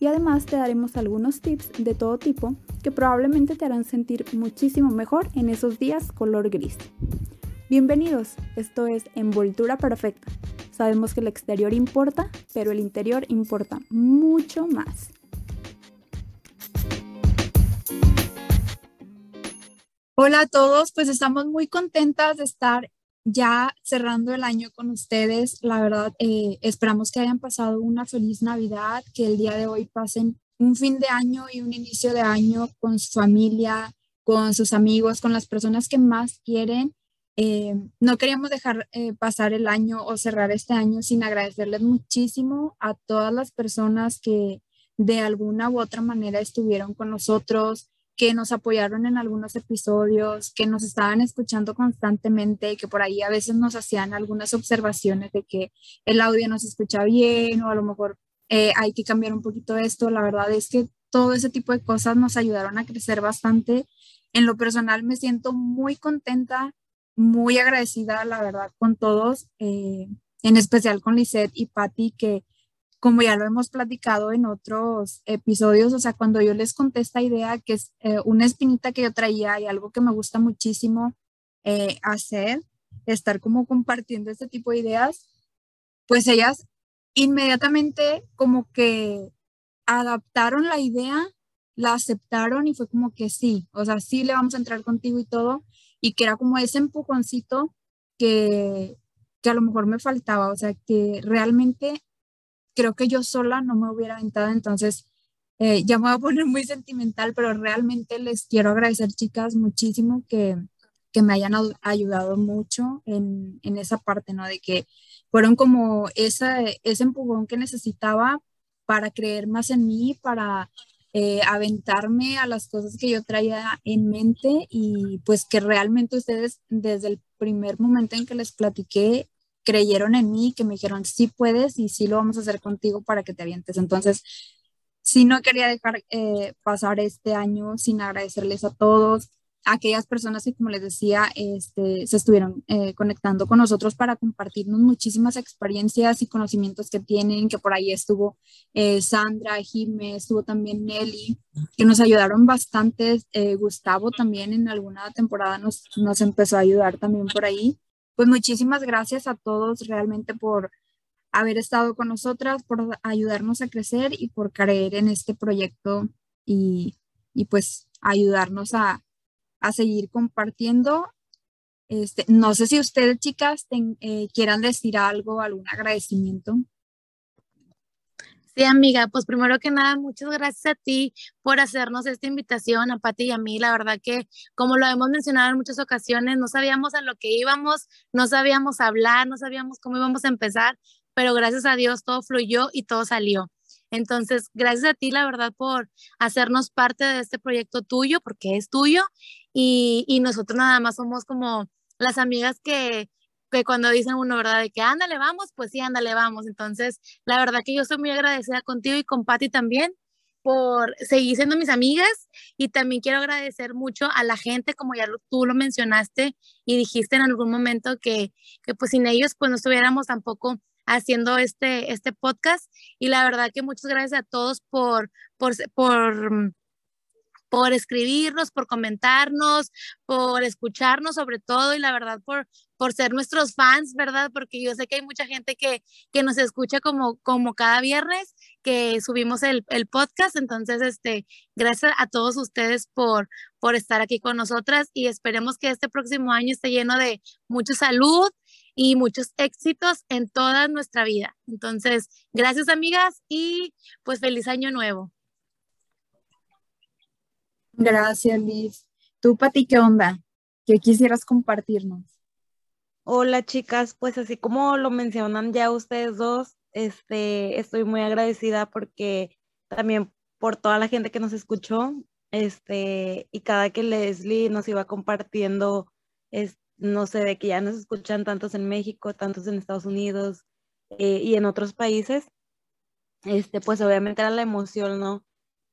y además te daremos algunos tips de todo tipo que probablemente te harán sentir muchísimo mejor en esos días color gris. Bienvenidos, esto es Envoltura Perfecta. Sabemos que el exterior importa, pero el interior importa mucho más. Hola a todos, pues estamos muy contentas de estar ya cerrando el año con ustedes. La verdad, eh, esperamos que hayan pasado una feliz Navidad, que el día de hoy pasen un fin de año y un inicio de año con su familia, con sus amigos, con las personas que más quieren. Eh, no queríamos dejar eh, pasar el año o cerrar este año sin agradecerles muchísimo a todas las personas que de alguna u otra manera estuvieron con nosotros, que nos apoyaron en algunos episodios, que nos estaban escuchando constantemente, que por ahí a veces nos hacían algunas observaciones de que el audio no se escucha bien o a lo mejor eh, hay que cambiar un poquito esto. La verdad es que todo ese tipo de cosas nos ayudaron a crecer bastante. En lo personal me siento muy contenta, muy agradecida, la verdad, con todos, eh, en especial con Lisette y Patti, que como ya lo hemos platicado en otros episodios, o sea, cuando yo les conté esta idea, que es eh, una espinita que yo traía y algo que me gusta muchísimo eh, hacer, estar como compartiendo este tipo de ideas, pues ellas inmediatamente como que adaptaron la idea, la aceptaron y fue como que sí, o sea, sí le vamos a entrar contigo y todo, y que era como ese empujoncito que, que a lo mejor me faltaba, o sea, que realmente creo que yo sola no me hubiera aventado, entonces eh, ya me voy a poner muy sentimental, pero realmente les quiero agradecer, chicas, muchísimo que, que me hayan ayudado mucho en, en, esa parte, ¿no? De que fueron como esa, ese empujón que necesitaba para creer más en mí, para eh, aventarme a las cosas que yo traía en mente y pues que realmente ustedes desde el primer momento en que les platiqué creyeron en mí, que me dijeron, sí puedes y sí lo vamos a hacer contigo para que te avientes. Entonces, sí no quería dejar eh, pasar este año sin agradecerles a todos, a aquellas personas que, como les decía, este, se estuvieron eh, conectando con nosotros para compartirnos muchísimas experiencias y conocimientos que tienen, que por ahí estuvo eh, Sandra, Jimé, estuvo también Nelly, que nos ayudaron bastante. Gustavo también en alguna temporada nos, nos empezó a ayudar también por ahí pues muchísimas gracias a todos realmente por haber estado con nosotras, por ayudarnos a crecer y por creer en este proyecto y, pues ayudarnos a, seguir compartiendo. Este, no sé si ustedes, chicas, eh, quieran decir algo, algún agradecimiento. Sí, amiga, pues primero que nada, muchas gracias a ti por hacernos esta invitación, a Pati y a mí. La verdad que, como lo hemos mencionado en muchas ocasiones, no sabíamos a lo que íbamos, no sabíamos hablar, no sabíamos cómo íbamos a empezar, pero gracias a Dios todo fluyó y todo salió. Entonces, gracias a ti, la verdad, por hacernos parte de este proyecto tuyo, porque es tuyo, y, y nosotros nada más somos como las amigas que que cuando dicen uno, ¿verdad? De que ándale, vamos, pues sí, ándale, vamos. Entonces, la verdad que yo estoy muy agradecida contigo y con Patti también por seguir siendo mis amigas y también quiero agradecer mucho a la gente, como ya tú lo mencionaste y dijiste en algún momento que, que pues sin ellos pues no estuviéramos tampoco haciendo este, este podcast y la verdad que muchas gracias a todos por, por, por por escribirnos, por comentarnos, por escucharnos sobre todo y la verdad por, por ser nuestros fans, ¿verdad? Porque yo sé que hay mucha gente que, que nos escucha como, como cada viernes que subimos el, el, podcast. Entonces, este, gracias a todos ustedes por, por estar aquí con nosotras y esperemos que este próximo año esté lleno de mucha salud y muchos éxitos en toda nuestra vida. Entonces, gracias amigas y pues feliz año nuevo. Gracias, Liz. ¿Tú, Pati, qué onda? ¿Qué quisieras compartirnos? Hola, chicas. Pues así como lo mencionan ya ustedes dos, este, estoy muy agradecida porque también por toda la gente que nos escuchó, este, y cada que Leslie nos iba compartiendo, no sé, de que ya nos escuchan tantos en México, tantos en Estados Unidos eh, y en otros países, este, pues obviamente era la emoción, ¿no?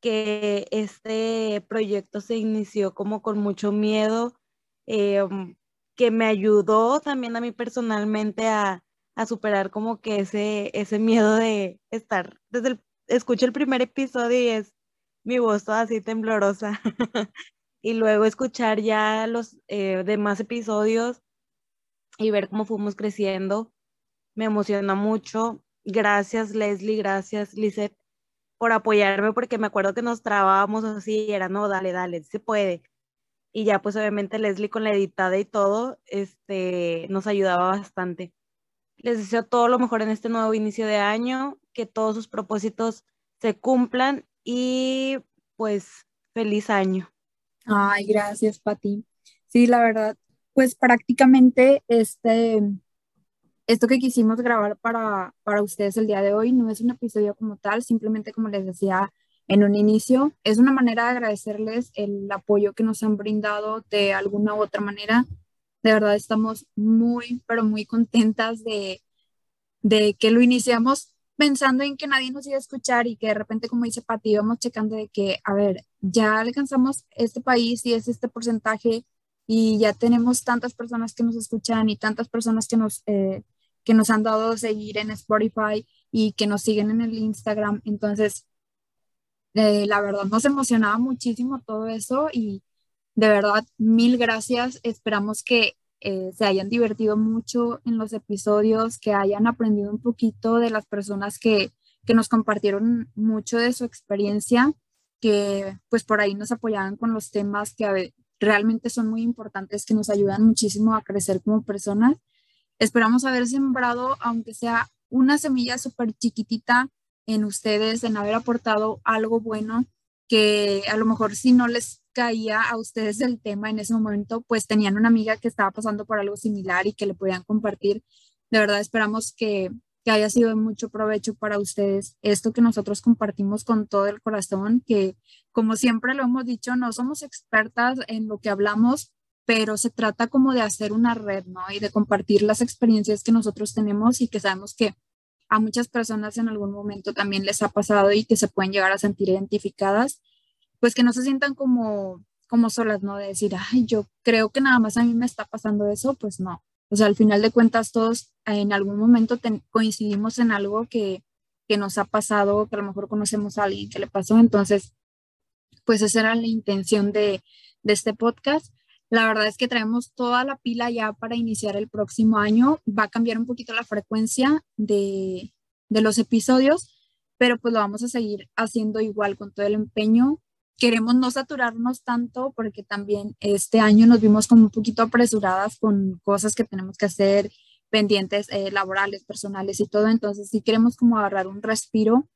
Que este proyecto se inició como con mucho miedo, um, que me ayudó también a mí personalmente a, a superar como que ese, ese miedo de estar desde el, escucho el primer episodio y es mi voz toda así temblorosa. y luego escuchar ya los eh, demás episodios y ver cómo fuimos creciendo, me emociona mucho. Gracias Leslie, gracias Lizeth por apoyarme porque me acuerdo que nos trabábamos así y era, no, dale, dale, se puede. Y ya pues obviamente Leslie con la editada y todo, este, nos ayudaba bastante. Les deseo todo lo mejor en este nuevo inicio de año, que todos sus propósitos se cumplan y pues feliz año. Ay, gracias, Pati. Sí, la verdad, pues prácticamente este, esto que quisimos grabar para, para ustedes el día de hoy no es un episodio como tal, simplemente como les decía en un inicio, es una manera de agradecerles el apoyo que nos han brindado de alguna u otra manera de verdad estamos muy, pero muy contentas de, de que lo iniciamos pensando en que nadie nos iba a escuchar y que de repente, como dice Pati, íbamos checando de que, a ver, ya alcanzamos este país y es este porcentaje y ya tenemos tantas personas que nos escuchan y tantas personas que nos, eh, que nos han dado a seguir en Spotify y que nos siguen en el Instagram. Entonces, eh, la verdad nos emocionaba muchísimo todo eso y de verdad, mil gracias. Esperamos que eh, se hayan divertido mucho en los episodios, que hayan aprendido un poquito de las personas que, que nos compartieron mucho de su experiencia, que pues por ahí nos apoyaban con los temas que realmente son muy importantes, que nos ayudan muchísimo a crecer como personas. Esperamos haber sembrado, aunque sea una semilla súper chiquitita en ustedes, en haber aportado algo bueno que a lo mejor si no les caía a ustedes el tema en ese momento, pues tenían una amiga que estaba pasando por algo similar y que le podían compartir. De verdad esperamos que, que haya sido de mucho provecho para ustedes esto que nosotros compartimos con todo el corazón, que como siempre lo hemos dicho, no somos expertas en lo que hablamos, pero se trata como de hacer una red, ¿no? Y de compartir las experiencias que nosotros tenemos y que sabemos que a muchas personas en algún momento también les ha pasado y que se pueden llegar a sentir identificadas, pues que no se sientan como, como solas, ¿no? De decir, ay, yo creo que nada más a mí me está pasando eso, pues no. O sea, al final de cuentas todos en algún momento coincidimos en algo que, que nos ha pasado, que a lo mejor conocemos a alguien que le pasó, entonces, pues esa era la intención de, de este podcast. La verdad es que traemos toda la pila ya para iniciar el próximo año. Va a cambiar un poquito la frecuencia de, de los episodios, pero pues lo vamos a seguir haciendo igual con todo el empeño. Queremos no saturarnos tanto porque también este año nos vimos como un poquito apresuradas con cosas que tenemos que hacer, pendientes eh, laborales, personales y todo. Entonces sí queremos como agarrar un respiro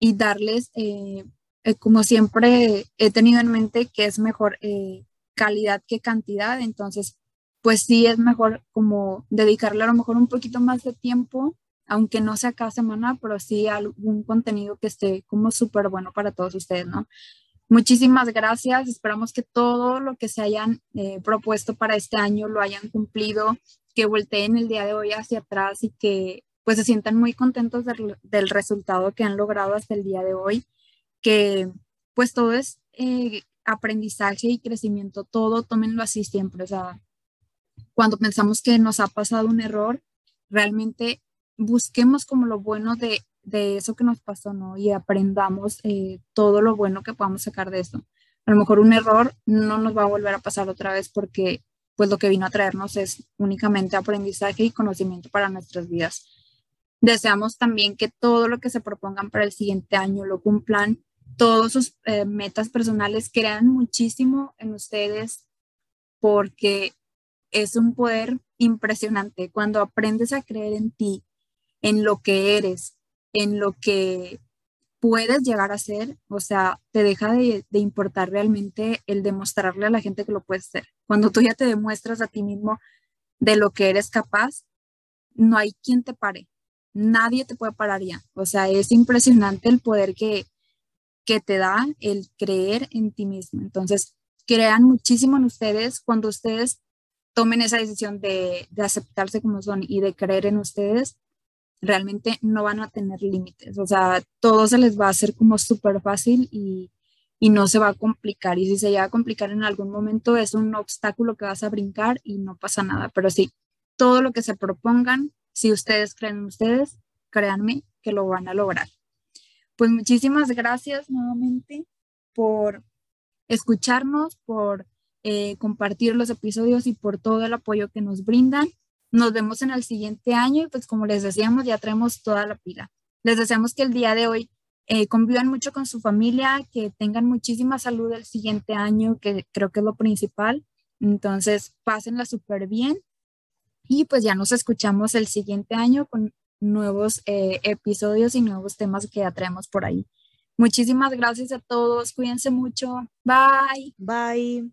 y darles, eh, eh, como siempre he tenido en mente, que es mejor calidad que cantidad, entonces pues sí es mejor como dedicarle a lo mejor un poquito más de tiempo, aunque no sea cada semana, pero sí algún contenido que esté como súper bueno para todos ustedes, ¿no? Muchísimas gracias, esperamos que todo lo que se hayan eh, propuesto para este año lo hayan cumplido, que volteen el día de hoy hacia atrás y que pues se sientan muy contentos del, del resultado que han logrado hasta el día de hoy, que pues todo es eh, aprendizaje y crecimiento, todo tómenlo así siempre. O sea, cuando pensamos que nos ha pasado un error, realmente busquemos como lo bueno de, de eso que nos pasó, ¿no? Y aprendamos eh, todo lo bueno que podamos sacar de eso. A lo mejor un error no nos va a volver a pasar otra vez porque pues lo que vino a traernos es únicamente aprendizaje y conocimiento para nuestras vidas. Deseamos también que todo lo que se propongan para el siguiente año lo cumplan todos sus eh, metas personales, crean muchísimo en ustedes porque es un poder impresionante. Cuando aprendes a creer en ti, en lo que eres, en lo que puedes llegar a ser, o sea, te deja de, de, importar realmente el demostrarle a la gente que lo puedes ser. Cuando tú ya te demuestras a ti mismo de lo que eres capaz, no hay quien te pare. Nadie te puede parar ya. O sea, es impresionante el poder que, que te da el creer en ti mismo. Entonces, crean muchísimo en ustedes cuando ustedes tomen esa decisión de, aceptarse como son y de creer en ustedes, realmente no van a tener límites. O sea, todo se les va a hacer como súper fácil y, y no se va a complicar. Y si se llega a complicar en algún momento, es un obstáculo que vas a brincar y no pasa nada. Pero sí, todo lo que se propongan, si ustedes creen en ustedes, créanme que lo van a lograr. Pues muchísimas gracias nuevamente por escucharnos, por eh, compartir los episodios y por todo el apoyo que nos brindan. Nos vemos en el siguiente año y pues como les decíamos, ya traemos toda la pila. Les deseamos que el día de hoy eh, convivan mucho con su familia, que tengan muchísima salud el siguiente año, que creo que es lo principal. Entonces, pásenla súper bien y pues ya nos escuchamos el siguiente año con nuevos eh, episodios y nuevos temas que ya traemos por ahí. Muchísimas gracias a todos, cuídense mucho, bye. Bye.